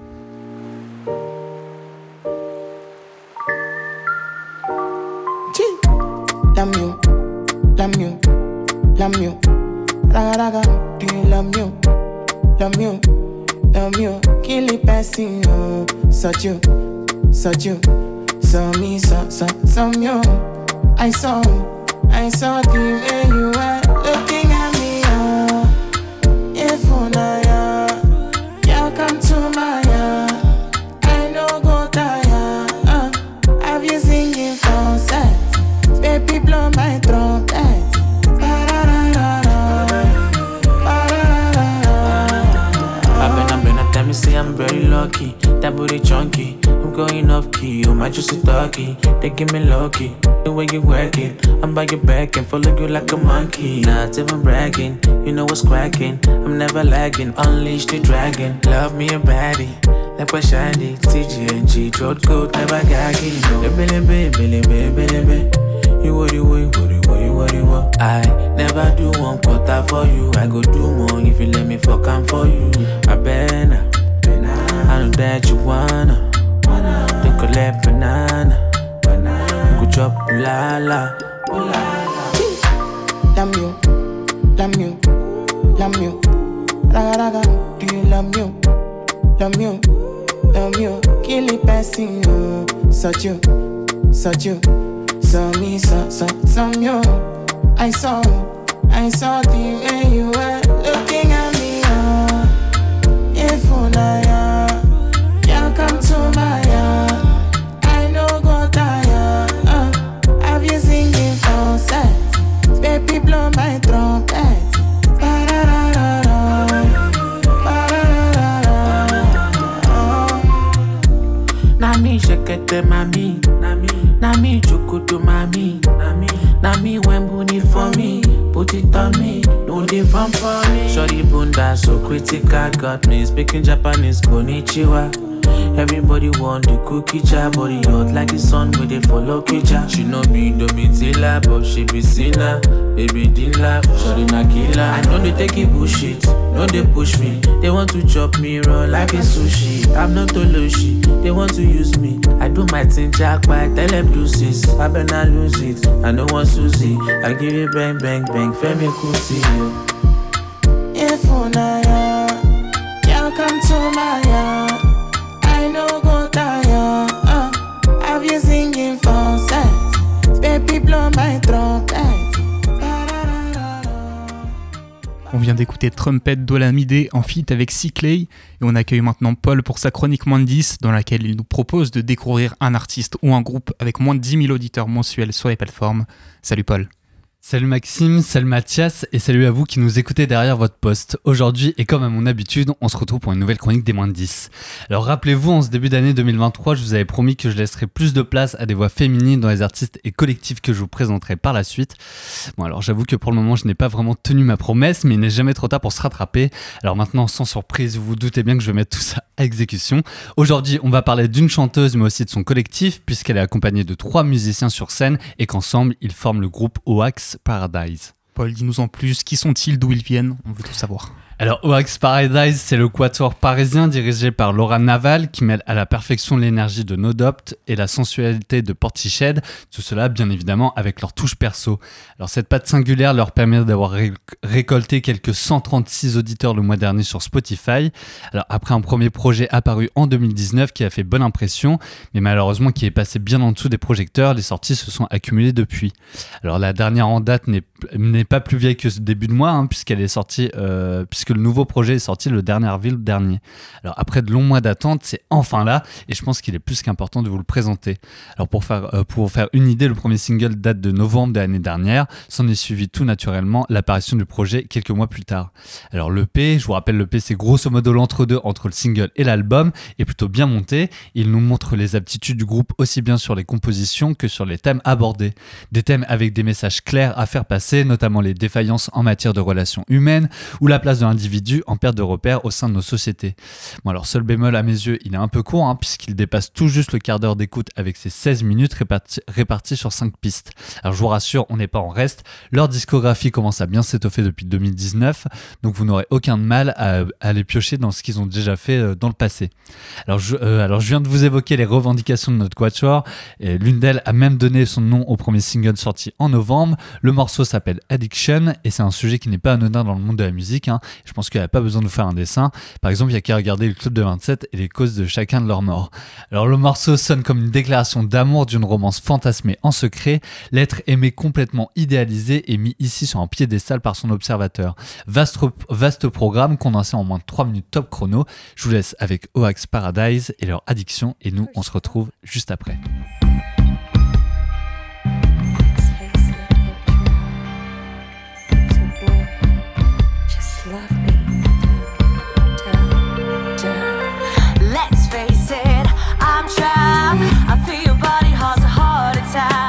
Do you love you, love you, love you? Kill it, passing you, such you, such you. So me, so so so you. I saw, I saw the way you were looking That booty chunky. I'm going off key. You might just a doggy. They give me lucky. The way you work it. I'm by your back and follow you like a monkey. Not even bragging. You know what's cracking. I'm never lagging. Unleash the dragon. Love me a baddie. Like what shiny. TGNG. Throat coat. Never gagging. No. Billy, billy, billy, billy, billy. You what you what you what you what you what I never do one quarter for you I go do more if you let me fuck am for you I know that you wanna. They collect banana. You go chop la la Love you, love you, love you. Raga raga, do you love you, love you, love you? Kill it, passing you, such you, such you. So me, so so so you. I saw, I saw the way you were me shekete mami. Na me Na me chokoto mami. Na me Na me when booty for me Put it on me. Fun for me. Shorty bunda so critical Got me speaking Japanese konnichiwa Everybody want the cookie jar Body hot like the sun where they follow Kija She no be Domitila But she be sinner. Baby Dilla Shorty na killer. I know they take it bullshit No they push me. They want to chop me raw like a sushi. I'm not Toloshi They want to use me. I do my thing jack by tell them deuces. I better lose it I know want Susie. I give you bang bang bang Femi Kuti yo If una ya, ya come to my yard. On vient d'écouter Trumpet d'Olamide en feat avec Cyclay et on accueille maintenant Paul pour sa chronique moins de 10 dans laquelle il nous propose de découvrir un artiste ou un groupe avec moins de 10 000 auditeurs mensuels sur les plateformes. Salut Paul. Salut Maxime, salut Mathias et salut à vous qui nous écoutez derrière votre poste. Aujourd'hui et comme à mon habitude, on se retrouve pour une nouvelle chronique des moins de 10. Alors rappelez-vous, en ce début d'année 2023, je vous avais promis que je laisserai plus de place à des voix féminines dans les artistes et collectifs que je vous présenterai par la suite. Bon alors j'avoue que pour le moment je n'ai pas vraiment tenu ma promesse, mais il n'est jamais trop tard pour se rattraper. Alors maintenant, sans surprise, vous vous doutez bien que je vais mettre tout ça exécution. Aujourd'hui, on va parler d'une chanteuse mais aussi de son collectif puisqu'elle est accompagnée de trois musiciens sur scène et qu'ensemble, ils forment le groupe Oax Paradise. Paul, dis-nous en plus, qui sont-ils, d'où ils viennent? On veut tout savoir. Alors, Oax Paradise, c'est le quatuor parisien dirigé par Laura Naval qui mêle à la perfection l'énergie de Nodopt et la sensualité de Portiched, tout cela bien évidemment avec leur touche perso. Alors, cette patte singulière leur permet d'avoir ré- récolté quelques 136 auditeurs le mois dernier sur Spotify. Alors, après un premier projet apparu en 2019 qui a fait bonne impression, mais malheureusement qui est passé bien en dessous des projecteurs, les sorties se sont accumulées depuis. Alors, la dernière en date n'est n'est pas plus vieille que ce début de mois, hein, puisqu'elle est sortie, euh, puisque le nouveau projet est sorti le dernier avril dernier. Alors après de longs mois d'attente, c'est enfin là, et je pense qu'il est plus qu'important de vous le présenter. Alors pour faire, euh, pour faire une idée, le premier single date de novembre de l'année dernière, s'en est suivi tout naturellement l'apparition du projet quelques mois plus tard. Alors l'EP, je vous rappelle, l'EP c'est grosso modo l'entre-deux entre le single et l'album, est plutôt bien monté. Il nous montre les aptitudes du groupe aussi bien sur les compositions que sur les thèmes abordés. Des thèmes avec des messages clairs à faire passer, notamment les défaillances en matière de relations humaines ou la place de l'individu en perte de repères au sein de nos sociétés. Bon alors seul bémol à mes yeux, il est un peu court hein, puisqu'il dépasse tout juste le quart d'heure d'écoute avec ses 16 minutes répartis sur 5 pistes. Alors je vous rassure, on n'est pas en reste, leur discographie commence à bien s'étoffer depuis 2019, donc vous n'aurez aucun mal à, à les piocher dans ce qu'ils ont déjà fait euh, dans le passé. Alors je, euh, alors je viens de vous évoquer les revendications de notre quatuor, et l'une d'elles a même donné son nom au premier single sorti en novembre. Le morceau s'appelle Addiction et c'est un sujet qui n'est pas anodin dans le monde de la musique. hein. Je pense qu'il n'y a pas besoin de faire un dessin. Par exemple, il n'y a qu'à regarder le club de 27 et les causes de chacun de leurs morts. Alors le morceau sonne comme une déclaration d'amour d'une romance fantasmée en secret, l'être aimé complètement idéalisé et mis ici sur un piédestal par son observateur. Vaste, vaste programme condensé en moins de 3 minutes top chrono. Je vous laisse avec Oax Paradise et leur addiction et nous on se retrouve juste après. time.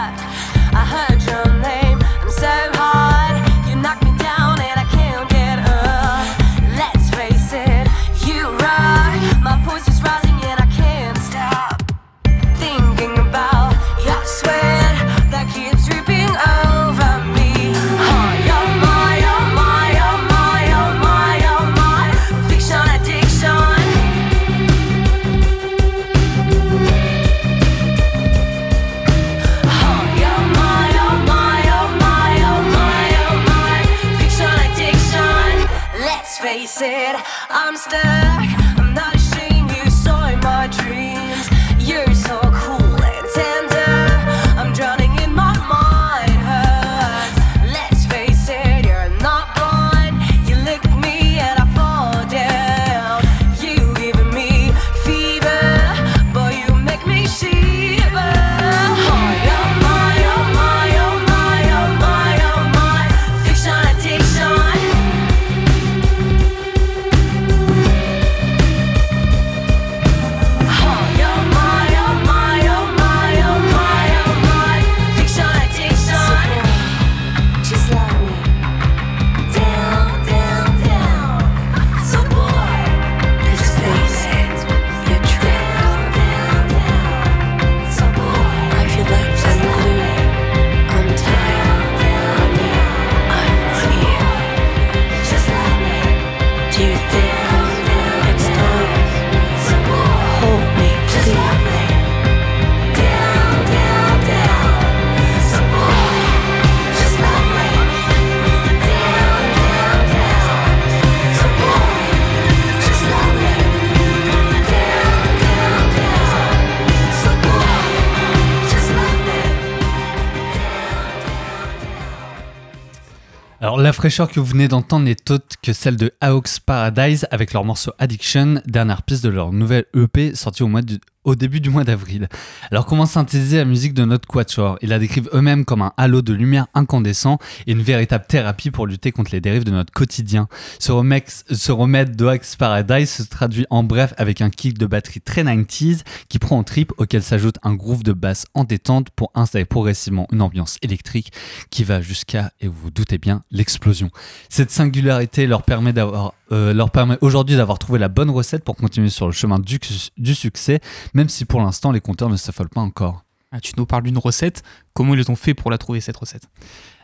Fraîcheur que vous venez d'entendre n'est autre que celle de Hawks Paradise avec leur morceau Addiction, dernière piste de leur nouvelle EP sortie au mois, de- au début du mois d'avril. Alors comment synthétiser la musique de notre quatuor? Ils la décrivent eux-mêmes comme un halo de lumière incandescent et une véritable thérapie pour lutter contre les dérives de notre quotidien. Ce, remix, ce remède d'Oax Paradise se traduit en bref avec un kick de batterie très 90s qui prend en trip auquel s'ajoute un groove de basse en détente pour installer progressivement une ambiance électrique qui va jusqu'à, et vous vous doutez bien, l'explosion. Cette singularité leur permet d'avoir euh, leur permet aujourd'hui d'avoir trouvé la bonne recette pour continuer sur le chemin du, du succès, même si pour l'instant les compteurs ne s'affolent pas encore. Ah, tu nous parles d'une recette. Comment ils ont fait pour la trouver cette recette?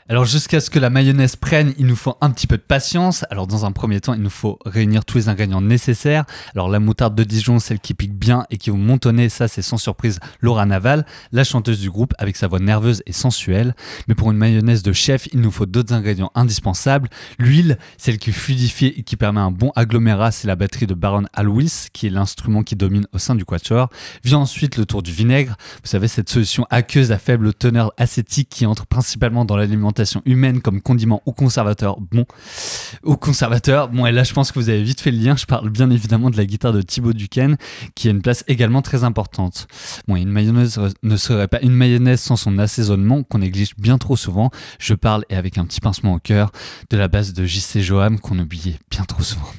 Alors jusqu'à ce que la mayonnaise prenne, il nous faut un petit peu de patience. Alors dans un premier temps, il nous faut réunir tous les ingrédients nécessaires. Alors la moutarde de Dijon, celle qui pique bien et qui vous montonner, ça c'est sans surprise Laura Naval, la chanteuse du groupe avec sa voix nerveuse et sensuelle. Mais pour une mayonnaise de chef, il nous faut d'autres ingrédients indispensables. L'huile, celle qui fluidifie et qui permet un bon agglomérat, c'est la batterie de Baron Alwis, qui est l'instrument qui domine au sein du quatuor. Vient ensuite le tour du vinaigre. Vous savez, cette solution aqueuse à faible teneur acétique qui entre principalement dans humaine comme condiment ou conservateur. Bon. Ou conservateur. Bon et là je pense que vous avez vite fait le lien. Je parle bien évidemment de la guitare de Thibaut Duquesne qui a une place également très importante. Bon une mayonnaise ne serait pas une mayonnaise sans son assaisonnement qu'on néglige bien trop souvent. Je parle et avec un petit pincement au cœur de la base de JC Joam qu'on oubliait bien trop souvent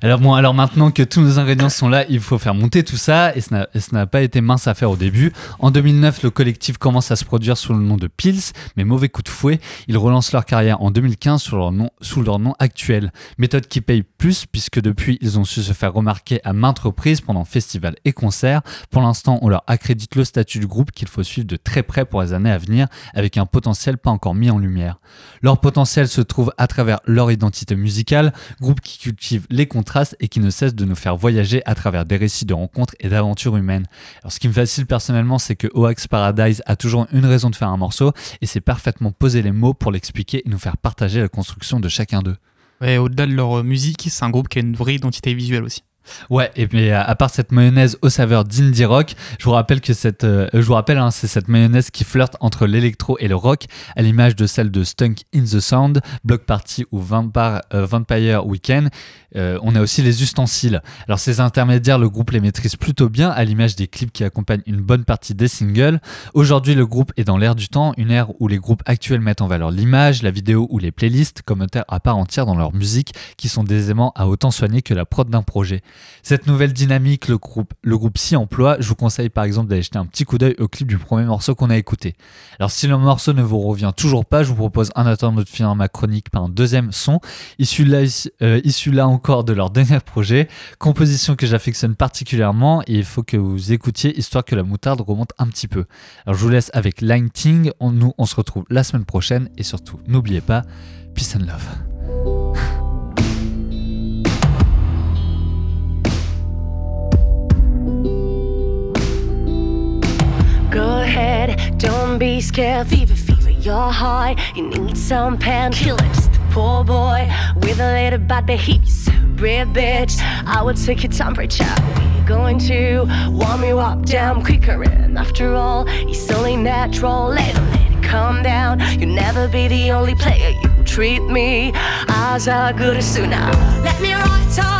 alors bon, alors maintenant que tous nos ingrédients sont là, il faut faire monter tout ça et ça n'a pas été mince à faire au début. En 2009, le collectif commence à se produire sous le nom de Pils, mais mauvais coup de fouet, ils relancent leur carrière en 2015 sous leur nom, sous leur nom actuel. Méthode qui paye plus puisque depuis ils ont su se faire remarquer à maintes reprises pendant festivals et concerts. Pour l'instant, on leur accrédite le statut du groupe qu'il faut suivre de très près pour les années à venir avec un potentiel pas encore mis en lumière. Leur potentiel se trouve à travers leur identité musicale, groupe qui cultive les contrastes et qui ne cesse de nous faire voyager à travers des récits de rencontres et d'aventures humaines. Alors ce qui me fascine personnellement, c'est que Oax Paradise a toujours une raison de faire un morceau et c'est parfaitement poser les mots pour l'expliquer et nous faire partager la construction de chacun d'eux. Au-delà de leur musique, c'est un groupe qui a une vraie identité visuelle aussi. Ouais, et puis à part cette mayonnaise aux saveurs d'indie rock, je vous rappelle que cette, euh, hein, c'est cette mayonnaise qui flirte entre l'électro et le rock, à l'image de celle de Stunk in the Sound, Block Party ou Vampire, euh, Weekend. Euh, on a aussi les ustensiles. Alors ces intermédiaires, le groupe les maîtrise plutôt bien, à l'image des clips qui accompagnent une bonne partie des singles. Aujourd'hui, le groupe est dans l'ère du temps, une ère où les groupes actuels mettent en valeur l'image, la vidéo ou les playlists comme à part entière dans leur musique, qui sont aisément à autant soigner que la prod d'un projet. Cette nouvelle dynamique, le groupe, le groupe s'y emploie. Je vous conseille par exemple d'aller jeter un petit coup d'œil au clip du premier morceau qu'on a écouté. Alors si le morceau ne vous revient toujours pas, je vous propose en attendant de finir ma chronique par un deuxième son, issu là, euh, issu là encore de leur dernier projet, composition que j'affectionne particulièrement et il faut que vous écoutiez histoire que la moutarde remonte un petit peu. Alors je vous laisse avec Lighting, on, nous on se retrouve la semaine prochaine et surtout n'oubliez pas, peace and love. Don't be scared. Fever, fever, you're high. You need some painkiller. Just a poor boy with a little bad behavior. So brave bitch, I will take your temperature. We're going to warm you up damn quicker. And after all, it's only natural. Let it, let it calm down. You'll never be the only player. You treat me as a good sooner. Let me right time,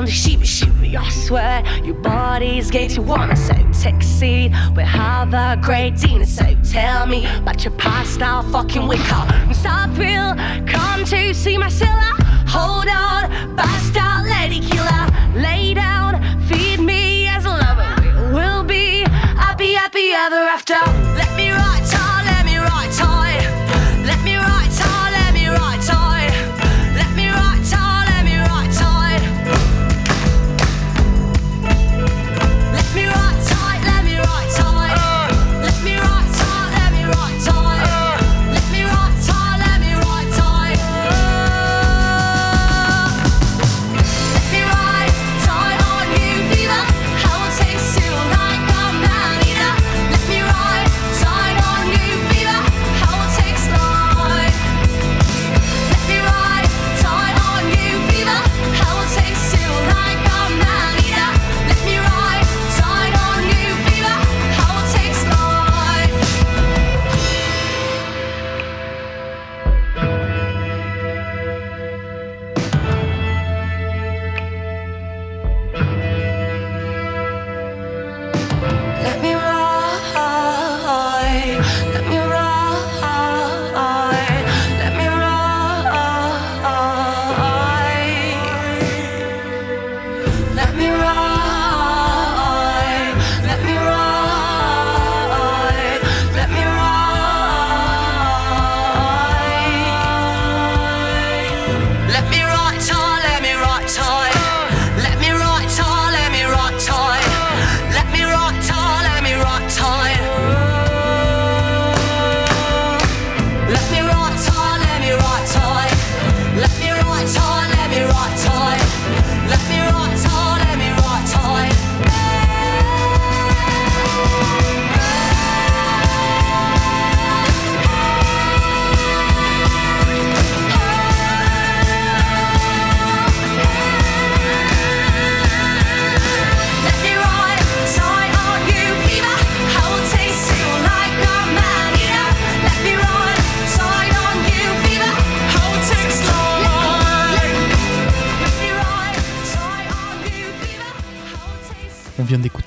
time to shiver, shiver. I swear your body's getting to so seat. We have a great dinner, so tell me about your past. I'll fucking wake up. Southville, come to see my cellar. Hold on, out, lady killer. Lay down, feed me as a lover. We will be happy, happy ever after. Let me right time,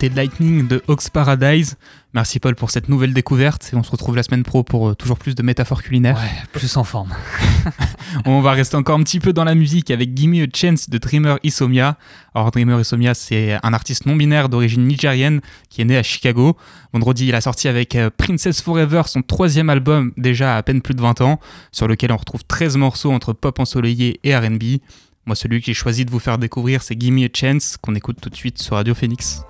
d'écouter Lightning de Hawks Paradise. Merci Paul pour cette nouvelle découverte et on se retrouve la semaine pro pour euh, toujours plus de métaphores culinaires. Ouais, plus en forme. On va rester encore un petit peu dans la musique avec Gimme a Chance de Dreamer Isomia. Alors Dreamer Isomia, c'est un artiste non binaire d'origine nigérienne qui est né à Chicago. Vendredi, il a sorti avec euh, Princess Forever son troisième album déjà à à peine plus de 20 ans, sur lequel on retrouve 13 morceaux entre pop ensoleillé et R&B. Moi, celui que j'ai choisi de vous faire découvrir, c'est Gimme a Chance, qu'on écoute tout de suite sur Radio Phoenix.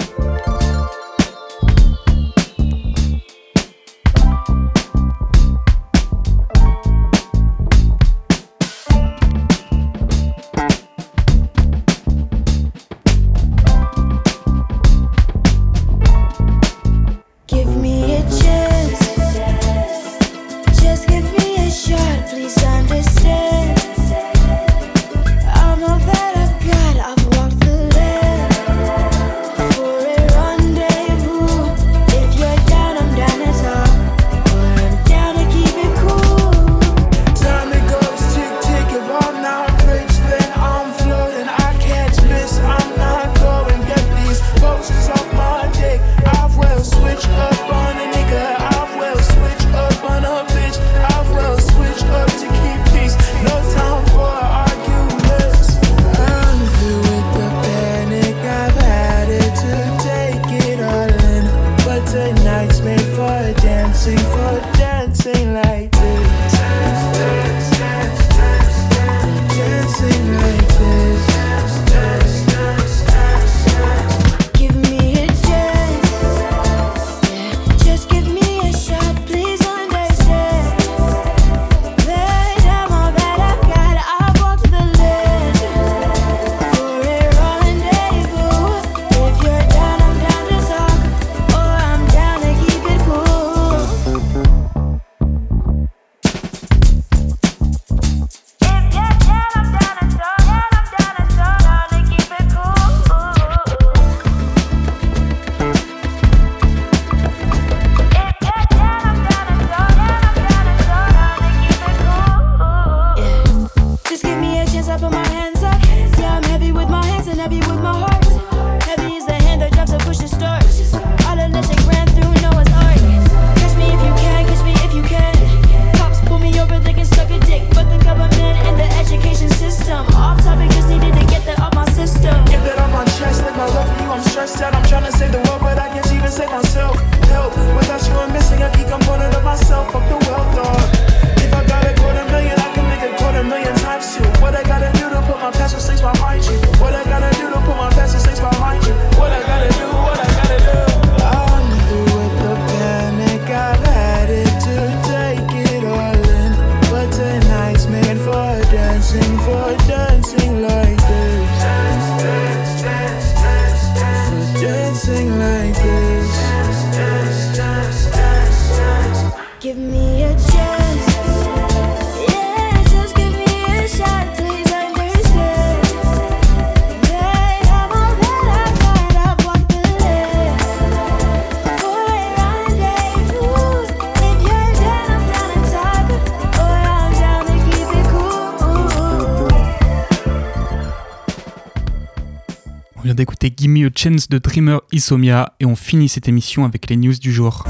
Chance de Dreamer Isomia et on finit cette émission avec les news du jour.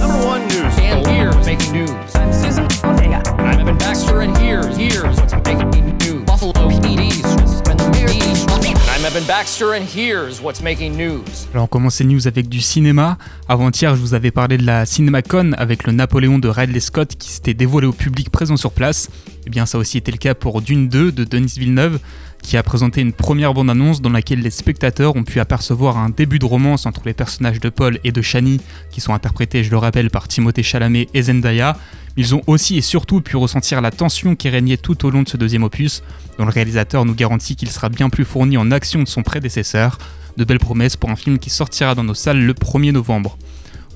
Alors on commence ces news avec du cinéma. Avant-hier, je vous avais parlé de la CinemaCon avec le Napoléon de Ridley Scott qui s'était dévoilé au public présent sur place. Eh bien ça a aussi été le cas pour Dune 2 de Denis Villeneuve qui a présenté une première bande-annonce dans laquelle les spectateurs ont pu apercevoir un début de romance entre les personnages de Paul et de Shani qui sont interprétés, je le rappelle, par Timothée Chalamet et Zendaya. Ils ont aussi et surtout pu ressentir la tension qui régnait tout au long de ce deuxième opus, dont le réalisateur nous garantit qu'il sera bien plus fourni en action de son prédécesseur. De belles promesses pour un film qui sortira dans nos salles le 1er novembre.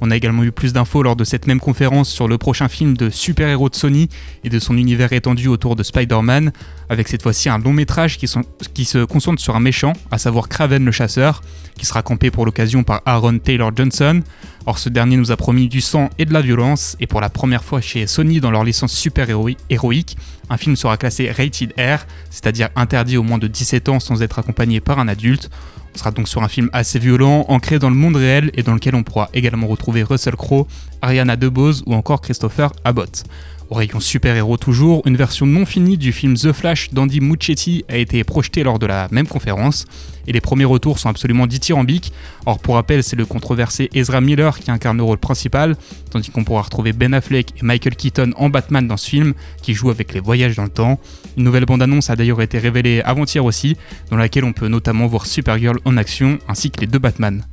On a également eu plus d'infos lors de cette même conférence sur le prochain film de super-héros de Sony et de son univers étendu autour de Spider-Man, avec cette fois-ci un long métrage qui, se concentre sur un méchant, à savoir Kraven le chasseur, qui sera campé pour l'occasion par Aaron Taylor Johnson. Or ce dernier nous a promis du sang et de la violence, et pour la première fois chez Sony dans leur licence super-héroïque, un film sera classé Rated R, c'est-à-dire interdit au moins de 17 ans sans être accompagné par un adulte. On sera donc sur un film assez violent, ancré dans le monde réel et dans lequel on pourra également retrouver Russell Crowe, Ariana DeBose ou encore Christopher Abbott. Au rayon super-héros toujours, une version non finie du film The Flash d'Andy Muschietti a été projetée lors de la même conférence, et les premiers retours sont absolument dithyrambiques. Or pour rappel, c'est le controversé Ezra Miller qui incarne le rôle principal, tandis qu'on pourra retrouver Ben Affleck et Michael Keaton en Batman dans ce film, qui joue avec les voyages dans le temps. Une nouvelle bande-annonce a d'ailleurs été révélée avant-hier aussi, dans laquelle on peut notamment voir Supergirl en action, ainsi que les deux Batman.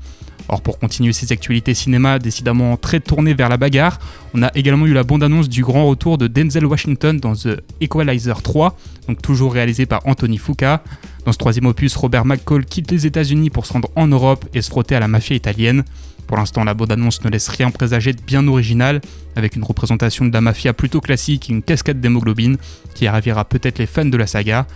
Or pour continuer ces actualités cinéma décidément très tournées vers la bagarre, on a également eu la bande-annonce du grand retour de Denzel Washington dans The Equalizer 3, donc toujours réalisé par Anthony Fuqua. Dans ce troisième opus, Robert McCall quitte les États-Unis pour se rendre en Europe et se frotter à la mafia italienne. Pour l'instant, la bande-annonce ne laisse rien présager de bien original, avec une représentation de la mafia plutôt classique et une cascade d'hémoglobine qui ravira peut-être les fans de la saga.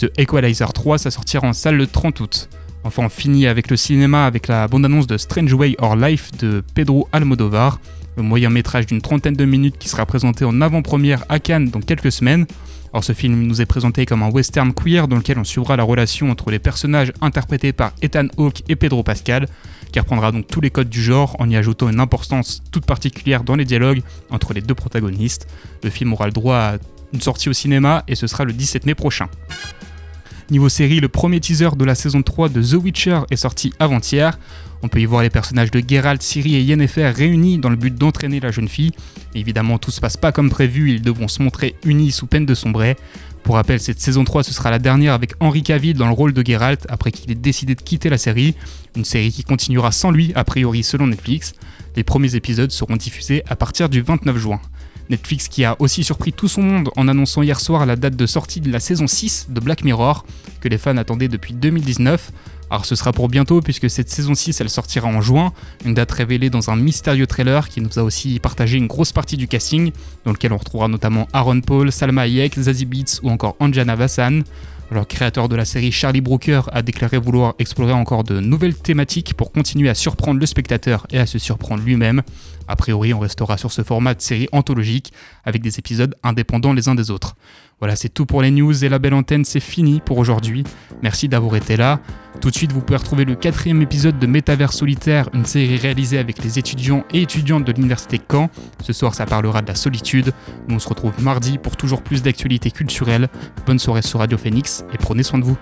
The Equalizer 3, ça sortira en salle le 30 août. Enfin, on finit avec le cinéma avec la bande-annonce de Strange Way or Life de Pedro Almodovar, le moyen métrage d'une trentaine de minutes qui sera présenté en avant-première à Cannes dans quelques semaines. Or, ce film nous est présenté comme un western queer dans lequel on suivra la relation entre les personnages interprétés par Ethan Hawke et Pedro Pascal, qui reprendra donc tous les codes du genre en y ajoutant une importance toute particulière dans les dialogues entre les deux protagonistes. Le film aura le droit à une sortie au cinéma et ce sera le 17 mai prochain. Niveau série, le premier teaser de la saison 3 de The Witcher est sorti avant-hier. On peut y voir les personnages de Geralt, Ciri et Yennefer réunis dans le but d'entraîner la jeune fille. Évidemment, tout se passe pas comme prévu, ils devront se montrer unis sous peine de sombrer. Pour rappel, cette saison 3 ce sera la dernière avec Henry Cavill dans le rôle de Geralt après qu'il ait décidé de quitter la série. Une série qui continuera sans lui, a priori selon Netflix. Les premiers épisodes seront diffusés à partir du 29 juin. Netflix qui a aussi surpris tout son monde en annonçant hier soir la date de sortie de la saison 6 de Black Mirror, que les fans attendaient depuis 2019. Alors ce sera pour bientôt puisque cette saison 6 elle sortira en juin, une date révélée dans un mystérieux trailer qui nous a aussi partagé une grosse partie du casting, dans lequel on retrouvera notamment Aaron Paul, Salma Hayek, Zazie Beetz ou encore Anjana Vassan. Le créateur de la série Charlie Brooker a déclaré vouloir explorer encore de nouvelles thématiques pour continuer à surprendre le spectateur et à se surprendre lui-même. A priori, on restera sur ce format de série anthologique avec des épisodes indépendants les uns des autres. Voilà, c'est tout pour les news et la belle antenne, c'est fini pour aujourd'hui. Merci d'avoir été là. Tout de suite, vous pouvez retrouver le quatrième épisode de Métavers Solitaire, une série réalisée avec les étudiants et étudiantes de l'Université Caen. Ce soir, ça parlera de la solitude. Nous, on se retrouve mardi pour toujours plus d'actualités culturelles. Bonne soirée sur Radio Phoenix et prenez soin de vous.